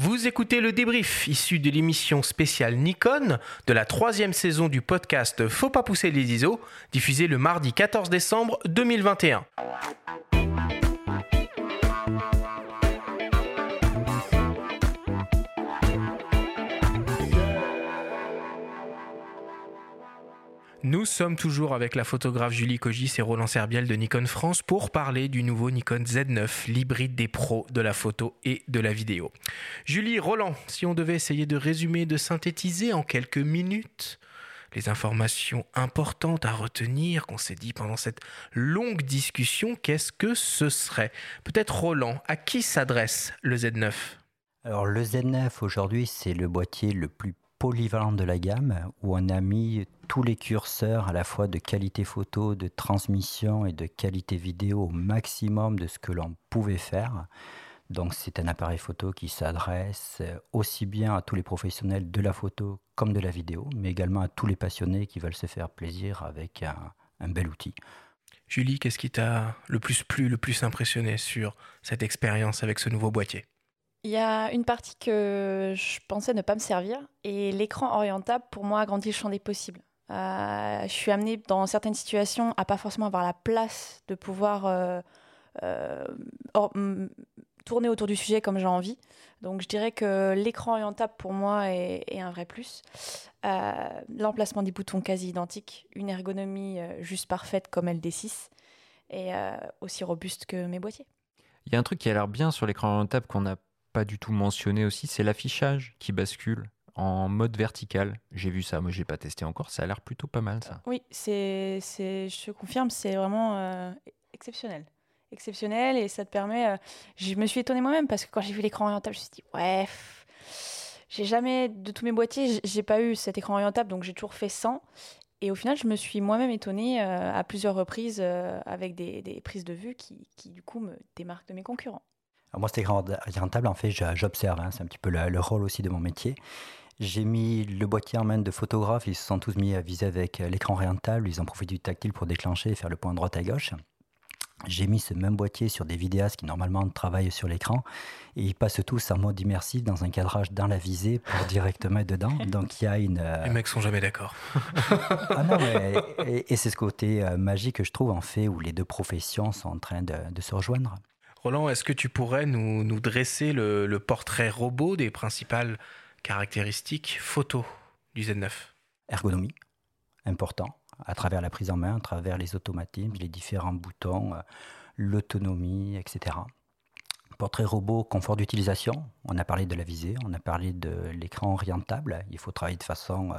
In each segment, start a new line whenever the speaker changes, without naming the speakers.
Vous écoutez le débrief issu de l'émission spéciale Nikon de la troisième saison du podcast Faut pas pousser les ISO, diffusé le mardi 14 décembre 2021. Nous sommes toujours avec la photographe Julie Cogis et Roland Serbiel de Nikon France pour parler du nouveau Nikon Z9, l'hybride des pros de la photo et de la vidéo. Julie, Roland, si on devait essayer de résumer, de synthétiser en quelques minutes les informations importantes à retenir qu'on s'est dit pendant cette longue discussion, qu'est-ce que ce serait? Peut-être Roland, à qui s'adresse le Z9
Alors le Z9 aujourd'hui, c'est le boîtier le plus polyvalent de la gamme où on a mis tous les curseurs à la fois de qualité photo, de transmission et de qualité vidéo au maximum de ce que l'on pouvait faire. Donc c'est un appareil photo qui s'adresse aussi bien à tous les professionnels de la photo comme de la vidéo, mais également à tous les passionnés qui veulent se faire plaisir avec un, bel outil.
Julie, qu'est-ce qui t'a le plus plu, le plus impressionné sur cette expérience avec ce nouveau boîtier?
Il y a une partie que je pensais ne pas me servir et l'écran orientable pour moi agrandit le champ des possibles. Euh, je suis amenée dans certaines situations à pas forcément avoir la place de pouvoir euh, euh, tourner autour du sujet comme j'ai envie. Donc je dirais que l'écran orientable pour moi est, un vrai plus. L'emplacement des boutons quasi identique, une ergonomie juste parfaite comme LD6 et aussi robuste que mes boîtiers.
Il y a un truc qui a l'air bien sur l'écran orientable qu'on n'a pas du tout mentionné aussi, c'est l'affichage qui bascule en mode vertical. J'ai vu ça, moi j'ai pas testé encore, ça a l'air plutôt pas mal ça.
Oui, c'est, c'est, je confirme, c'est vraiment euh, exceptionnel. Exceptionnel et ça te permet. Euh, je me suis étonnée moi-même parce que quand j'ai vu l'écran orientable, je me suis dit, ouais, j'ai jamais, de tous mes boîtiers, j'ai pas eu cet écran orientable donc j'ai toujours fait sans. Et au final, je me suis moi-même étonnée euh, à plusieurs reprises avec des, des, prises de vue qui, qui, du coup, me démarquent de mes concurrents.
Alors moi, c'était rentable. En fait, j'observe. Hein, c'est un petit peu le, rôle aussi de mon métier. J'ai mis le boîtier en main de photographes. Ils se sont tous mis à viser avec euh, l'écran orientable. Ils ont profité du tactile pour déclencher et faire le point droite à gauche. J'ai mis ce même boîtier sur des vidéastes qui normalement travaillent sur l'écran et ils passent tous en mode immersif dans un cadrage dans la visée pour directement être dedans. Donc il y a une.
Euh, Les mecs sont jamais d'accord.
ah non, et, c'est ce côté euh, magique que je trouve en fait où les deux professions sont en train de, de se rejoindre.
Roland, est-ce que tu pourrais nous, dresser le, portrait robot des principales caractéristiques photo du Z9
Ergonomie, important, à travers la prise en main, à travers les automatismes, les différents boutons, euh, l'autonomie, etc. Portrait robot, confort d'utilisation. On a parlé de la visée, on a parlé de l'écran orientable. Il faut travailler de façon euh,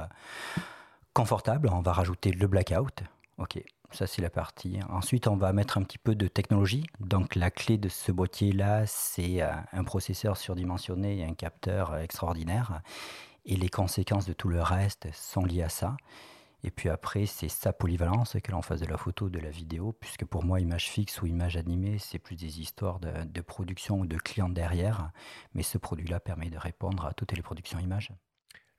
confortable. On va rajouter le blackout. Ok, ça, c'est la partie. Ensuite, on va mettre un petit peu de technologie. Donc, la clé de ce boîtier-là, c'est euh, un processeur surdimensionné et un capteur euh, extraordinaire. Et les conséquences de tout le reste sont liées à ça. Et puis après, c'est sa polyvalence, que l'on fasse de la photo, de la vidéo, puisque pour moi, image fixe ou image animée, c'est plus des histoires de, de production ou de clients derrière. Mais ce produit-là permet de répondre à toutes les productions images.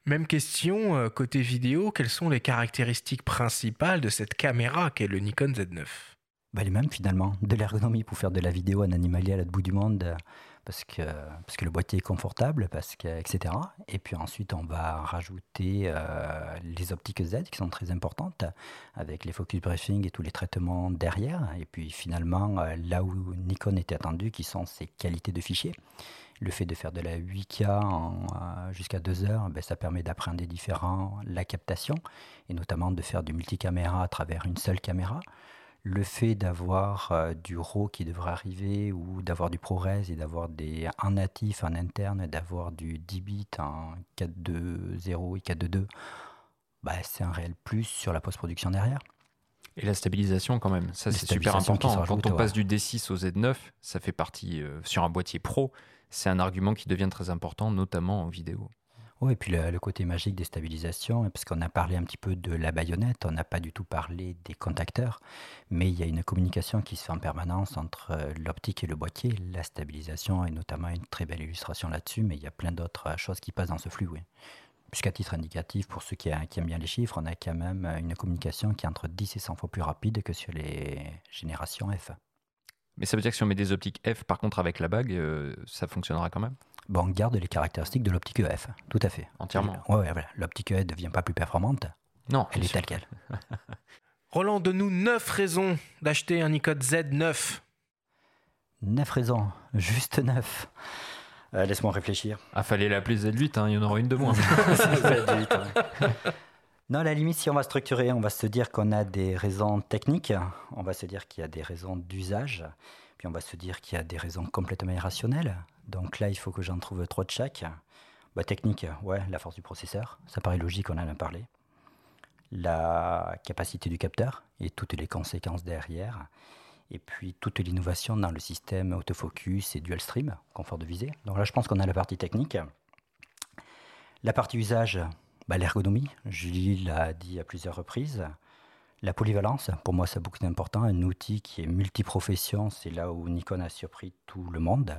Même question, euh, côté vidéo, quelles sont les caractéristiques principales de cette caméra qu'est le Nikon Z9
bah, Les mêmes finalement, de l'ergonomie pour faire de la vidéo en animalier à l'autre bout du monde, euh, parce que, parce que le boîtier est confortable, parce que, etc. Et puis ensuite, on va rajouter euh, les optiques Z qui sont très importantes, avec les focus briefing et tous les traitements derrière. Et puis finalement, là où Nikon était attendu, qui sont ses qualités de fichiers le fait de faire de la 8K euh, jusqu'à 2 heures, ben, ça permet d'appréhender différent la captation et notamment de faire du multicaméra à travers une seule caméra. Le fait d'avoir euh, du RAW qui devrait arriver ou d'avoir du ProRes et d'avoir des en natif, en interne, d'avoir du 10 bits en 4.2.0 et 4.2.2, bah, c'est un réel plus sur la post-production derrière.
Et la stabilisation quand même, ça c'est super important. Quand on passe du D6 au Z9, ça fait partie euh, sur un boîtier pro, c'est un argument qui devient très important, notamment en vidéo.
Oui, et puis le, côté magique des stabilisations, parce qu'on a parlé un petit peu de la baïonnette, on n'a pas du tout parlé des contacteurs, mais il y a une communication qui se fait en permanence entre euh, l'optique et le boîtier. La stabilisation est notamment une très belle illustration là-dessus, mais il y a plein d'autres choses qui passent dans ce flux. Oui. Puisqu'à titre indicatif, pour ceux qui, aiment bien les chiffres, on a quand même une communication qui est entre 10 et 100 fois plus rapide que sur les générations F.
Mais ça veut dire que si on met des optiques F, par contre, avec la bague, euh, ça fonctionnera quand même?
Bon, on garde les caractéristiques de l'optique EF, tout à fait.
Entièrement.
Ouais, ouais, voilà. L'optique EF ne devient pas plus performante,
Non,
elle est
sûr.
telle quelle.
Roland, donne-nous 9 raisons d'acheter un Nikon Z9.
9 raisons, juste 9. Laisse-moi réfléchir.
Ah, fallait l'appeler Z8, hein, il y en aura une de moins.
Non, à la limite, si on va structurer, on va se dire qu'on a des raisons techniques, on va se dire qu'il y a des raisons d'usage, puis on va se dire qu'il y a des raisons complètement irrationnelles. Donc là, il faut que j'en trouve trois de chaque. Bah, technique, ouais, la force du processeur, ça paraît logique, on en a parlé. La capacité du capteur et toutes les conséquences derrière. Et puis toute l'innovation dans le système autofocus et dual stream, confort de visée. Donc là, je pense qu'on a la partie technique. La partie usage, bah, l'ergonomie, Julie l'a dit à plusieurs reprises. La polyvalence, pour moi, c'est beaucoup d'important. Un outil qui est multiprofession, c'est là où Nikon a surpris tout le monde.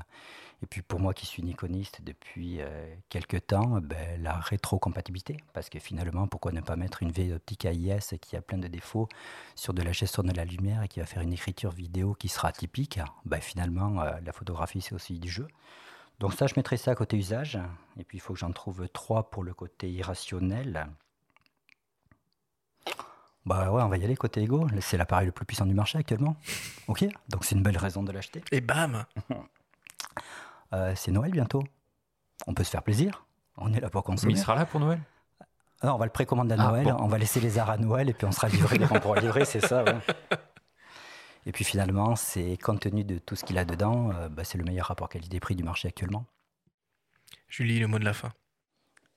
Et puis pour moi qui suis nikoniste depuis euh, quelques temps, ben, la rétrocompatibilité. Parce que finalement, pourquoi ne pas mettre une vieille optique AIS qui a plein de défauts sur de la gestion de la lumière et qui va faire une écriture vidéo qui sera atypique? Ben, Finalement, euh, la photographie, c'est aussi du jeu. Donc ça, je mettrai ça côté usage. Et puis, il faut que j'en trouve trois pour le côté irrationnel. Bah ouais, on va y aller côté ego. C'est l'appareil le plus puissant du marché actuellement. Ok, donc c'est une belle raison de l'acheter.
Et bam
Euh, c'est Noël bientôt. On peut se faire plaisir. On est là pour
Mais
consommer.
il sera là pour Noël?
Ah, on va le précommander à
Ah,
Noël.
bon.
On va laisser les arts à Noël et puis on sera livré dès qu'on pourra livrer, c'est ça. ouais. Et puis finalement, c'est compte tenu de tout ce qu'il a dedans, euh, bah, c'est le meilleur rapport qualité-prix du marché actuellement.
Julie, le mot de la fin.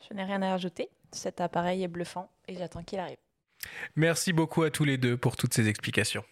Je n'ai rien à rajouter. Cet appareil est bluffant et j'attends qu'il arrive.
Merci beaucoup à tous les deux pour toutes ces explications.